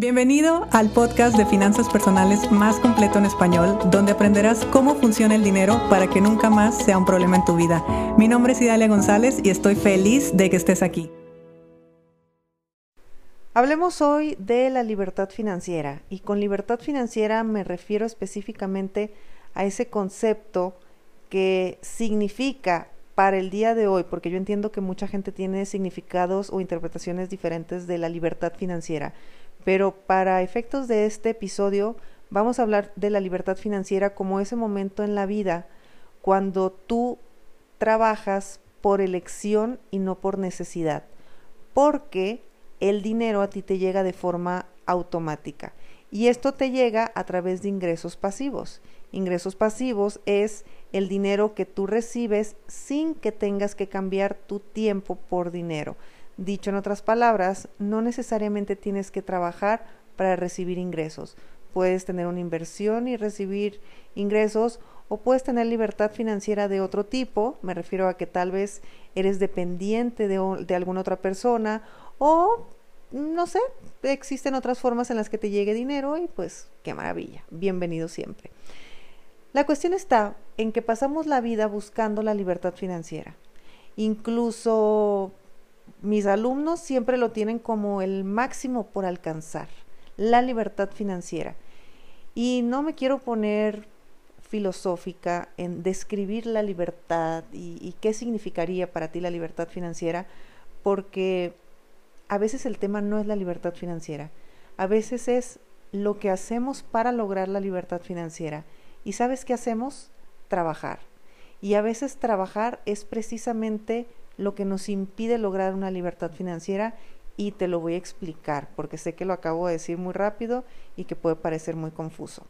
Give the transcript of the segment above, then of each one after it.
Bienvenido al podcast de finanzas personales más completo en español, donde aprenderás cómo funciona el dinero para que nunca más sea un problema en tu vida. Mi nombre es Idalia González y estoy feliz de que estés aquí. Hablemos hoy de la libertad financiera y con libertad financiera me refiero específicamente a ese concepto que significa para el día de hoy, porque yo entiendo que mucha gente tiene significados o interpretaciones diferentes de la libertad financiera, pero para efectos de este episodio vamos a hablar de la libertad financiera como ese momento en la vida cuando tú trabajas por elección y no por necesidad, porque el dinero a ti te llega de forma automática y esto te llega a través de ingresos pasivos. Ingresos pasivos es el dinero que tú recibes sin que tengas que cambiar tu tiempo por dinero. Dicho en otras palabras, no necesariamente tienes que trabajar para recibir ingresos. Puedes tener una inversión y recibir ingresos o puedes tener libertad financiera de otro tipo. Me refiero a que tal vez eres dependiente de, de alguna otra persona o no sé, existen otras formas en las que te llegue dinero y pues qué maravilla. Bienvenido siempre. La cuestión está en que pasamos la vida buscando la libertad financiera. Incluso mis alumnos siempre lo tienen como el máximo por alcanzar, la libertad financiera. Y no me quiero poner filosófica en describir la libertad y, qué significaría para ti la libertad financiera, porque a veces el tema no es la libertad financiera, a veces es lo que hacemos para lograr la libertad financiera. ¿Y sabes qué hacemos? Trabajar. Y a veces trabajar es precisamente lo que nos impide lograr una libertad financiera y te lo voy a explicar porque sé que lo acabo de decir muy rápido y que puede parecer muy confuso.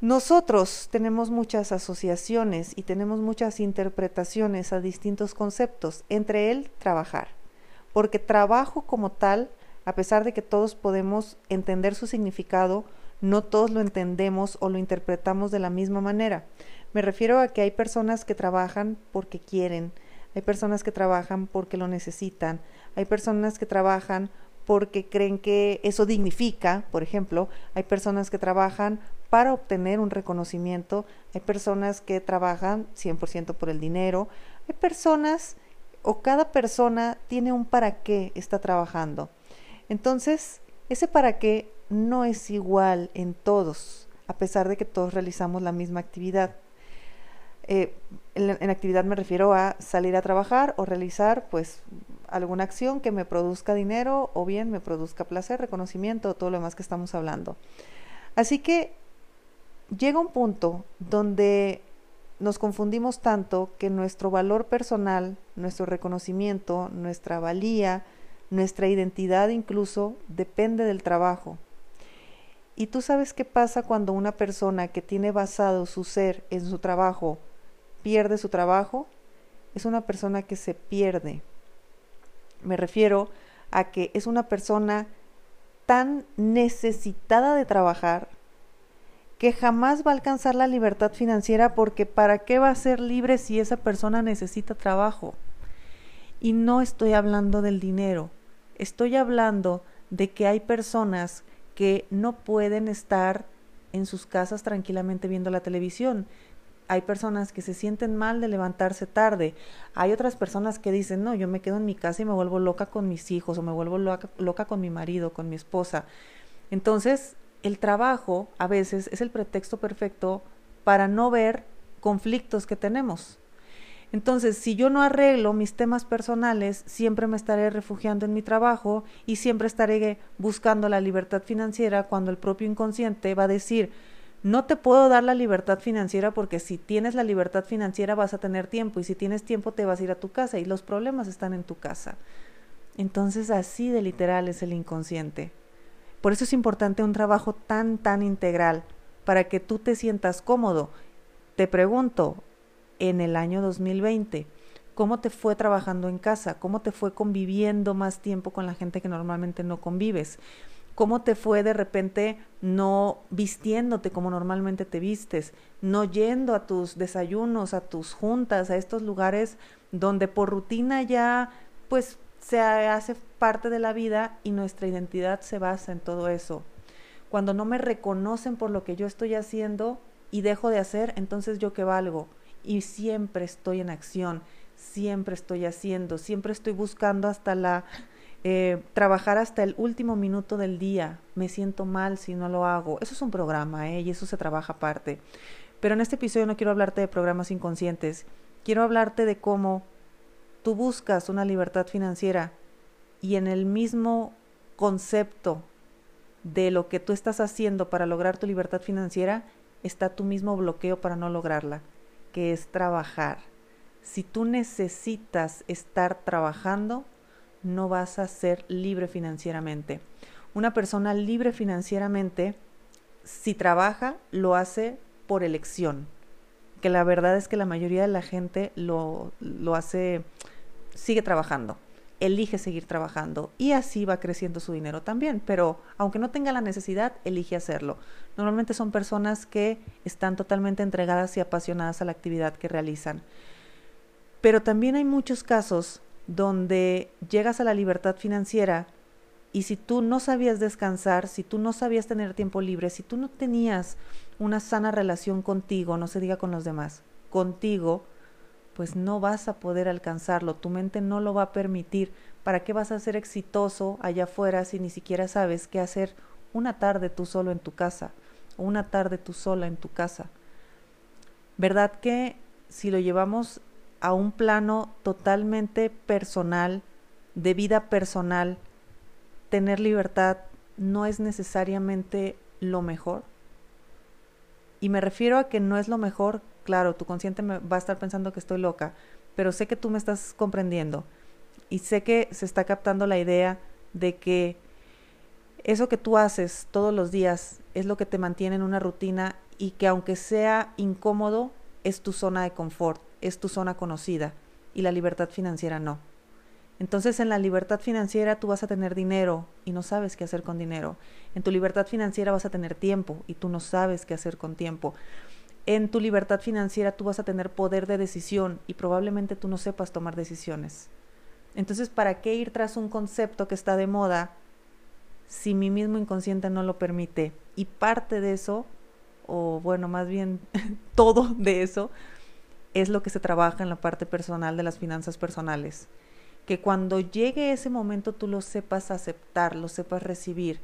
Nosotros tenemos muchas asociaciones y tenemos muchas interpretaciones a distintos conceptos, entre él trabajar, porque trabajo como tal, a pesar de que todos podemos entender su significado, no todos lo entendemos o lo interpretamos de la misma manera. Me refiero a que hay personas que trabajan porque quieren, hay personas que trabajan porque lo necesitan, hay personas que trabajan porque creen que eso dignifica, por ejemplo, hay personas que trabajan para obtener un reconocimiento, hay personas que trabajan 100% por el dinero, hay personas o cada persona tiene un para qué está trabajando. Entonces, ese para qué no es igual en todos, a pesar de que todos realizamos la misma actividad. Eh, en, actividad me refiero a salir a trabajar o realizar pues alguna acción que me produzca dinero o bien me produzca placer, reconocimiento todo lo demás que estamos hablando. Así que llega un punto donde nos confundimos tanto que nuestro valor personal, nuestro reconocimiento, nuestra valía, nuestra identidad incluso depende del trabajo. Y tú sabes qué pasa cuando una persona que tiene basado su ser en su trabajo pierde su trabajo. Es una persona que se pierde. Me refiero a que es una persona tan necesitada de trabajar que jamás va a alcanzar la libertad financiera porque ¿para qué va a ser libre si esa persona necesita trabajo? Y no estoy hablando del dinero, estoy hablando de que hay personas que no pueden estar en sus casas tranquilamente viendo la televisión. Hay personas que se sienten mal de levantarse tarde. Hay otras personas que dicen, no, yo me quedo en mi casa y me vuelvo loca con mis hijos o me vuelvo loca, loca con mi marido, con mi esposa. Entonces, el trabajo a veces es el pretexto perfecto para no ver conflictos que tenemos. Entonces, si yo no arreglo mis temas personales, siempre me estaré refugiando en mi trabajo y siempre estaré buscando la libertad financiera cuando el propio inconsciente va a decir, no te puedo dar la libertad financiera porque si tienes la libertad financiera vas a tener tiempo y si tienes tiempo te vas a ir a tu casa y los problemas están en tu casa. Entonces, así de literal es el inconsciente. Por eso es importante un trabajo tan, tan integral, para que tú te sientas cómodo. Te pregunto, en el año 2020? ¿Cómo te fue trabajando en casa? ¿Cómo te fue conviviendo más tiempo con la gente que normalmente no convives? ¿Cómo te fue de repente no vistiéndote como normalmente te vistes? No yendo a tus desayunos, a tus juntas, a estos lugares donde por rutina ya pues se hace parte de la vida y nuestra identidad se basa en todo eso. Cuando no me reconocen por lo que yo estoy haciendo y dejo de hacer, entonces yo qué valgo. Y siempre estoy en acción, siempre estoy haciendo, siempre estoy buscando hasta la eh, trabajar hasta el último minuto del día. Me siento mal si no lo hago. Eso es un programa, ¿eh? Y eso se trabaja aparte. Pero en este episodio no quiero hablarte de programas inconscientes. Quiero hablarte de cómo tú buscas una libertad financiera y en el mismo concepto de lo que tú estás haciendo para lograr tu libertad financiera está tu mismo bloqueo para no lograrla, que es trabajar. Si tú necesitas estar trabajando, no vas a ser libre financieramente. Una persona libre financieramente, si trabaja, lo hace por elección. Que la verdad es que la mayoría de la gente lo, lo hace, sigue trabajando, elige seguir trabajando y así va creciendo su dinero también. Pero aunque no tenga la necesidad, elige hacerlo. Normalmente son personas que están totalmente entregadas y apasionadas a la actividad que realizan. Pero también hay muchos casos donde llegas a la libertad financiera y si tú no sabías descansar, si tú no sabías tener tiempo libre, si tú no tenías una sana relación contigo, no se diga con los demás, contigo, pues no vas a poder alcanzarlo, tu mente no lo va a permitir. ¿Para qué vas a ser exitoso allá afuera si ni siquiera sabes qué hacer una tarde tú solo en tu casa una tarde tú sola en tu casa? ¿Verdad que si lo llevamos a un plano totalmente personal, de vida personal, tener libertad no es necesariamente lo mejor. Y me refiero a que no es lo mejor, claro, tu consciente me va a estar pensando que estoy loca, pero sé que tú me estás comprendiendo y sé que se está captando la idea de que eso que tú haces todos los días es lo que te mantiene en una rutina y que aunque sea incómodo, es tu zona de confort es tu zona conocida y la libertad financiera no. Entonces en la libertad financiera tú vas a tener dinero y no sabes qué hacer con dinero. En tu libertad financiera vas a tener tiempo y tú no sabes qué hacer con tiempo. En tu libertad financiera tú vas a tener poder de decisión y probablemente tú no sepas tomar decisiones. Entonces, ¿para qué ir tras un concepto que está de moda si mi mismo inconsciente no lo permite? Y parte de eso, o bueno, más bien todo de eso, es lo que se trabaja en la parte personal de las finanzas personales. Que cuando llegue ese momento tú lo sepas aceptar, lo sepas recibir,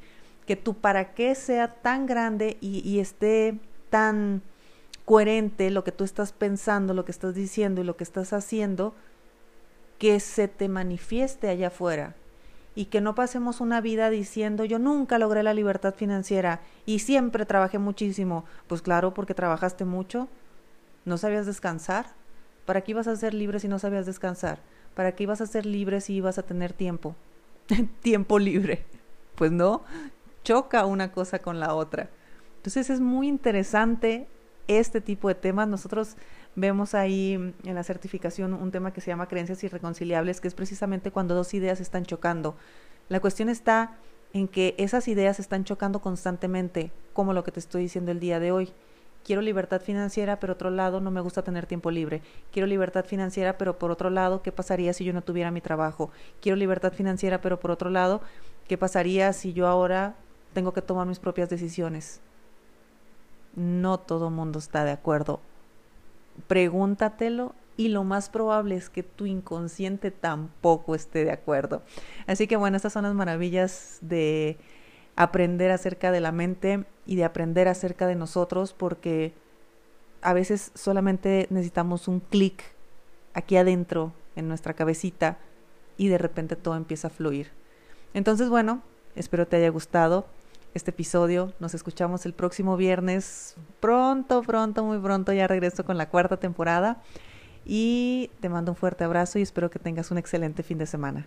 que tu para qué sea tan grande y, y esté tan coherente lo que tú estás pensando, lo que estás diciendo y lo que estás haciendo, que se te manifieste allá afuera y que no pasemos una vida diciendo yo nunca logré la libertad financiera y siempre trabajé muchísimo. Pues claro, porque trabajaste mucho, ¿No sabías descansar? ¿Para qué ibas a ser libre si no sabías descansar? ¿Para qué ibas a ser libre si ibas a tener tiempo? tiempo libre. Pues no, choca una cosa con la otra. Entonces es muy interesante este tipo de temas. Nosotros vemos ahí en la certificación un tema que se llama creencias irreconciliables, que es precisamente cuando dos ideas están chocando. La cuestión está en que esas ideas están chocando constantemente, como lo que te estoy diciendo el día de hoy quiero libertad financiera, pero otro lado no me gusta tener tiempo libre. Quiero libertad financiera, pero por otro lado, ¿qué pasaría si yo no tuviera mi trabajo? Quiero libertad financiera, pero por otro lado, ¿qué pasaría si yo ahora tengo que tomar mis propias decisiones? No todo mundo está de acuerdo. Pregúntatelo y lo más probable es que tu inconsciente tampoco esté de acuerdo. Así que bueno, estas son las maravillas de aprender acerca de la mente y de aprender acerca de nosotros porque a veces solamente necesitamos un clic aquí adentro en nuestra cabecita y de repente todo empieza a fluir. Entonces, bueno, espero te haya gustado este episodio. Nos escuchamos el próximo viernes. Pronto, pronto, muy pronto ya regreso con la cuarta temporada. Y te mando un fuerte abrazo y espero que tengas un excelente fin de semana.